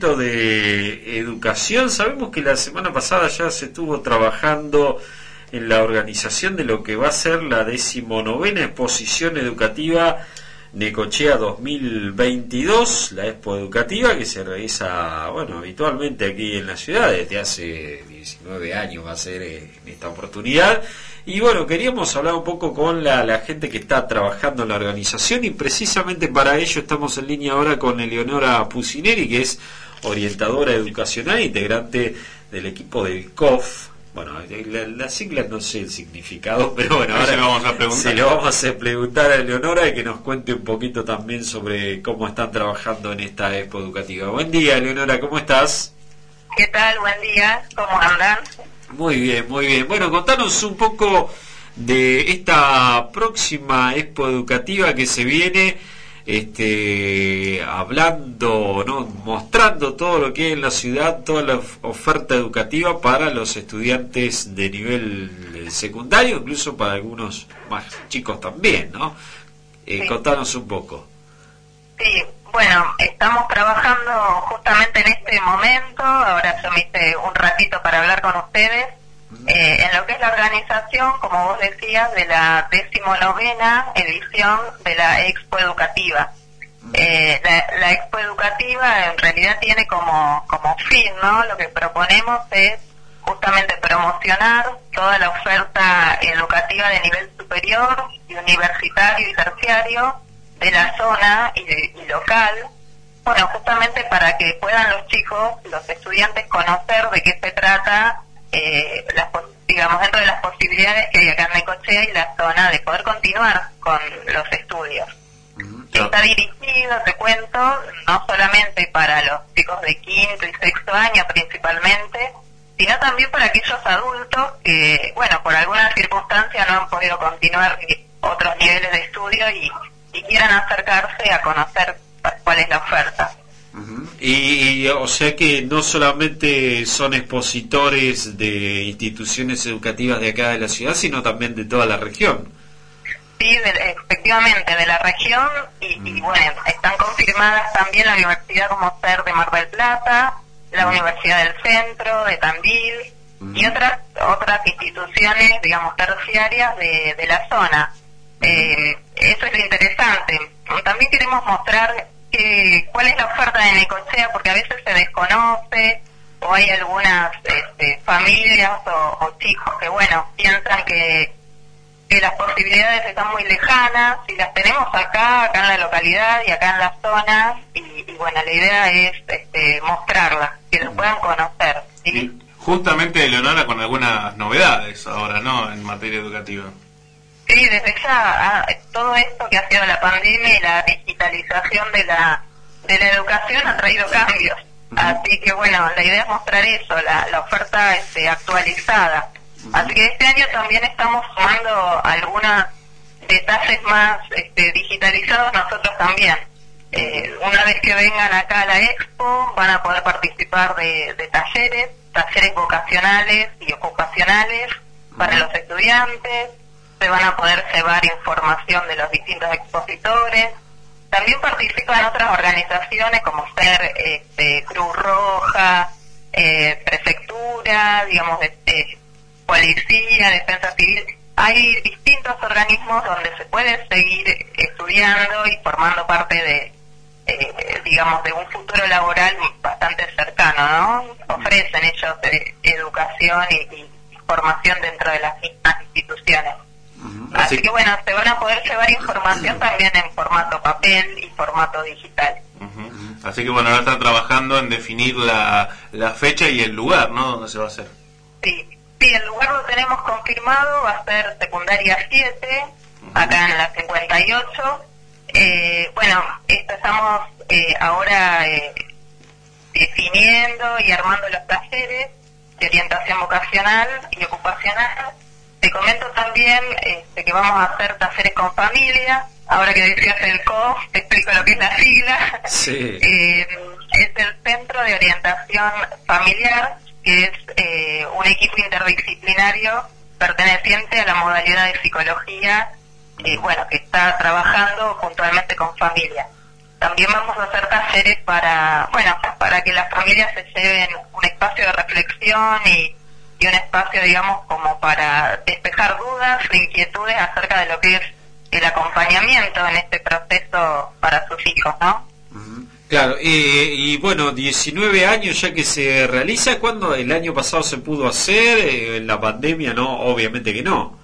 de educación. Sabemos que la semana pasada ya se estuvo trabajando en la organización de lo que va a ser la decimonovena exposición educativa Necochea 2022, la expo educativa que se realiza, bueno, habitualmente aquí en la ciudad desde hace 19 años va a ser en esta oportunidad. Y bueno, queríamos hablar un poco con la, la, gente que está trabajando en la organización y precisamente para ello estamos en línea ahora con Eleonora Pusineri, que es orientadora educacional, integrante del equipo del COF, bueno, las siglas no sé el significado, pero bueno, ahora vamos a preguntar. se lo vamos a preguntar a Eleonora y que nos cuente un poquito también sobre cómo están trabajando en esta expo educativa. Buen día, Eleonora, ¿cómo estás? ¿Qué tal? Buen día, ¿cómo andan? Muy bien, muy bien. Bueno, contanos un poco de esta próxima expo educativa que se viene este, hablando, ¿no? mostrando todo lo que hay en la ciudad, toda la oferta educativa para los estudiantes de nivel secundario, incluso para algunos más chicos también, ¿no? Eh, Contanos un poco. Sí, bueno, estamos trabajando justamente en este momento, ahora yo me hice un ratito para hablar con ustedes, eh, en lo que es la organización, como vos decías, de la decimonovena edición de la Expo Educativa. Eh, la, Expo Educativa en realidad tiene como, como fin, ¿no? Lo que proponemos es justamente promocionar toda la oferta educativa de nivel superior y universitario y terciario de la zona y, y local, bueno, justamente para que puedan los chicos, los estudiantes conocer de qué se trata eh, las, digamos, dentro de las posibilidades que hay acá en Necochea y la zona de poder continuar con los estudios. Está dirigido, te cuento, no solamente para los chicos de quinto y sexto año principalmente, sino también para aquellos adultos que, bueno, por alguna circunstancia no han podido continuar otros niveles de estudio y, y quieran acercarse a conocer cuál es la oferta y, o sea que no solamente son expositores de instituciones educativas de acá de la ciudad, sino también de toda la región. Sí, efectivamente, de la región y, bueno, están confirmadas también la Universidad como ser de Mar del Plata, la Universidad del Centro, de Tandil y otras otras instituciones, digamos, terciarias de, de la zona. Eh, eso es lo interesante. También queremos mostrar cuál es la oferta de Necochea, porque a veces se desconoce o hay algunas este, familias o, chicos que, bueno, piensan que, que las posibilidades están muy lejanas y las tenemos acá, acá en la localidad y acá en la zona y, bueno, la idea es este, mostrarlas, que lo puedan conocer. ¿sí? Justamente, Leonora, con algunas novedades ahora, ¿no?, en materia educativa. Sí, desde ya ah, todo esto que ha sido la pandemia y la digitalización de la, de la educación ha traído cambios. Así que bueno, la idea es mostrar eso, la, la oferta este, actualizada. Así que este año también estamos sumando algunos detalles más este, digitalizados nosotros también. Eh, una vez que vengan acá a la expo van a poder participar de, de talleres, talleres vocacionales y ocupacionales para los estudiantes, se van a poder llevar información de los distintos expositores. También participan otras organizaciones como ser este, Cruz Roja, eh, Prefectura, digamos, este, Policía, Defensa Civil. Hay distintos organismos donde se puede seguir estudiando y formando parte de, eh, digamos, de un futuro laboral bastante cercano, ¿no? Ofrecen ellos eh, educación y formación dentro de las mismas instituciones. Así, que bueno, se van a poder llevar información también en formato papel y formato digital. Así que bueno, ahora están trabajando en definir la, la fecha y el lugar, ¿no? Donde se va a hacer. Sí, sí, el lugar lo tenemos confirmado, va a ser secundaria 7, acá en la 58. Eh, bueno, estamos eh, ahora eh, definiendo y armando los talleres de orientación vocacional y ocupacional comento también este, que vamos a hacer talleres con familia. Ahora que decías el COF, te explico lo que es la sigla. Sí. Eh, es el Centro de Orientación Familiar, que es eh, un equipo interdisciplinario perteneciente a la modalidad de psicología, eh, bueno, que está trabajando puntualmente con familia. También vamos a hacer talleres para, bueno, para para que las familias se lleven un espacio de reflexión y, y un espacio, digamos, como para despejar dudas e inquietudes acerca de lo que es el acompañamiento en este proceso para sus hijos, ¿no? Claro, y bueno, 19 años ya que se realiza, ¿cuándo el año pasado se pudo hacer? Eh, en la pandemia no, obviamente que no.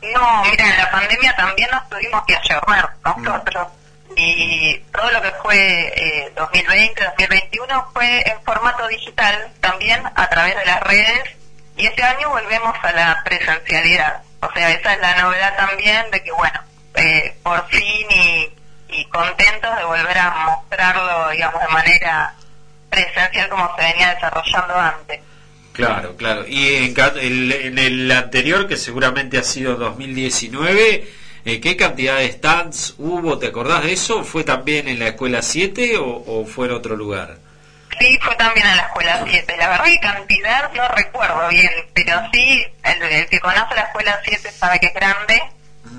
No, mira, en la pandemia también nos tuvimos que ayornar nosotros. Y todo lo que fue eh, 2020, 2021 fue en formato digital también a través de las redes. Y este año volvemos a la presencialidad. O sea, esa es la novedad también de que, bueno, eh, por fin y contentos de volver a mostrarlo, digamos, de manera presencial como se venía desarrollando antes. Claro, claro. Y en, el, en el anterior, que seguramente ha sido 2019, eh, ¿qué cantidad de stands hubo? ¿Te acordás de eso? ¿Fue también en la Escuela 7 o, fue en otro lugar? Sí, fue también en la Escuela 7. La verdad que cantidad no recuerdo bien, pero sí, el, el que conoce la Escuela 7 sabe que es grande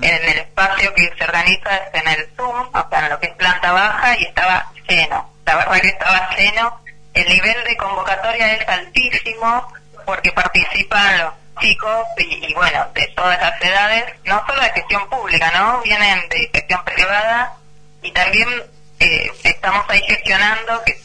en el espacio que se organiza es en el Zoom, o sea, en lo que es planta baja, y estaba lleno. La verdad que estaba lleno. El nivel de convocatoria es altísimo porque participan los chicos y, bueno, de todas las edades, no solo de gestión pública, ¿no? Vienen de gestión privada y también eh, estamos ahí gestionando, que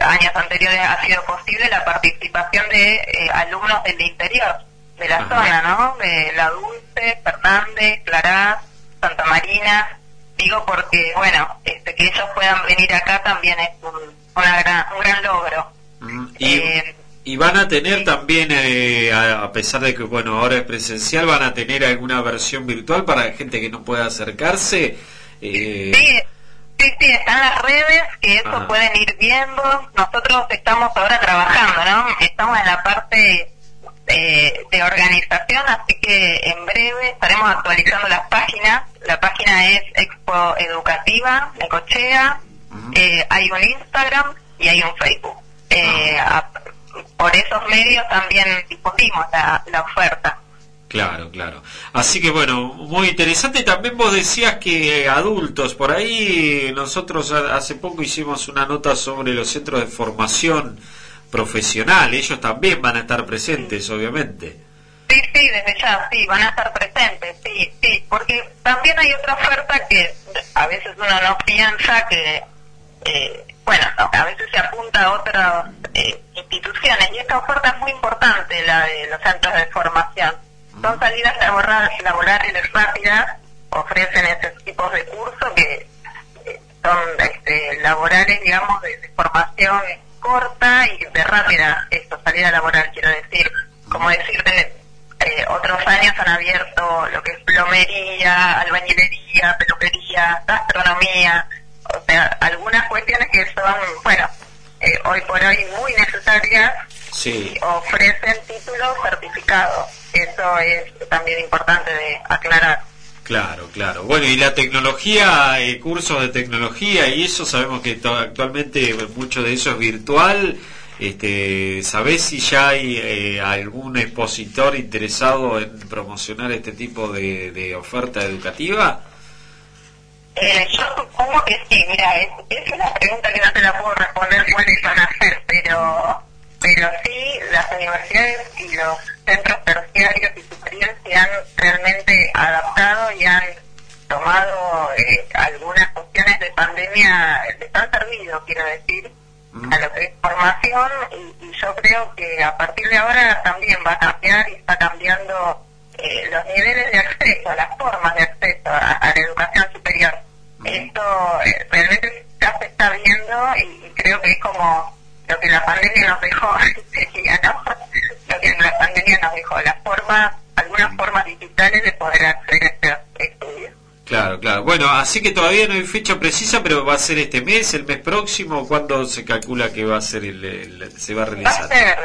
años anteriores ha sido posible, la participación de eh, alumnos del interior de la zona, ¿no? De La Dulce, Fernández, Clará, Santa Marina. Digo porque, bueno, este, que ellos puedan venir acá también es un, una gran, un gran logro. Y, eh, y, van a tener también, eh, a, pesar de que, bueno, ahora es presencial, van a tener alguna versión virtual para gente que no pueda acercarse. Eh... Sí. Sí, sí, están las redes, que eso pueden ir viendo. Nosotros estamos ahora trabajando, ¿no? Estamos en la parte de, organización, así que en breve estaremos actualizando las páginas. La página es Expo Educativa de Cochea, eh, hay un Instagram y hay un Facebook. Eh, por esos medios también dispusimos la, la oferta. Claro, claro. Así que bueno, muy interesante. También vos decías que adultos, por ahí nosotros hace poco hicimos una nota sobre los centros de formación profesional, ellos también van a estar presentes, obviamente. Sí, sí, desde ya, sí, van a estar presentes, sí, sí, porque también hay otra oferta que a veces uno no piensa que, eh, bueno, a veces se apunta a otras eh, instituciones y esta oferta es muy importante, la de los centros de formación. Son salidas laborales, laborales rápidas, ofrecen esos tipos de cursos que eh, son este, laborales, digamos, de formación corta y de rápida esto, salida laboral, quiero decir. Como decirte, eh, otros años han abierto lo que es plomería, albañilería, peluquería, gastronomía, o sea, algunas cuestiones que son, bueno, eh, hoy por hoy muy necesarias sí. ofrecen títulos certificados. Eso es también importante de aclarar. Claro, claro. Bueno, y la tecnología, eh, cursos de tecnología y eso, sabemos que actualmente mucho de eso es virtual. Este, ¿Sabés si ya hay eh, algún expositor interesado en promocionar este tipo de, oferta educativa? Eh, yo supongo que sí, mira, es, es, una pregunta que no te la puedo responder cuáles van a ser, pero, pero sí, las universidades y los centros terciarios y superiores se han realmente adaptado y han tomado eh, algunas cuestiones de pandemia, les han servido, quiero decir, a lo que es formación y, yo creo que a partir de ahora también va a cambiar y está cambiando eh, los niveles de acceso, las formas de acceso a, la educación superior. Esto eh, realmente ya se está viendo y creo que es como lo que la pandemia nos dejó, ¿no? lo que la pandemia nos dejó, las formas, algunas formas digitales de poder a este estudio. Claro, claro. Bueno, así que todavía no hay fecha precisa, pero va a ser este mes, el mes próximo, ¿cuándo se calcula que va a ser el, se va a realizar? Va a ser,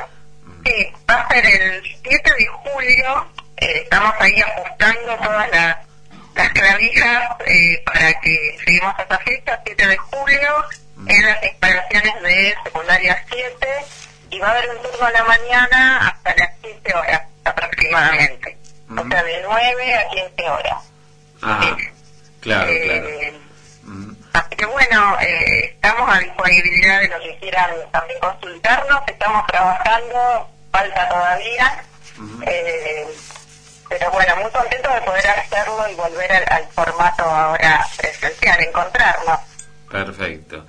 sí, va a ser el 7 de julio, eh, estamos ahí ajustando todas las, las clavijas eh, para que seguimos esa fecha, 7 de julio, en las instalaciones de secundaria 7 y va a haber un turno a la mañana hasta las 15 horas aproximadamente. O sea, de 9 a 15 horas. Ajá. Claro, eh, claro. Así que bueno, eh, estamos a disponibilidad de los que quieran también consultarnos, estamos trabajando, falta todavía. Eh, pero bueno, muy contento de poder hacerlo y volver al, al formato ahora presencial, encontrarnos. Perfecto.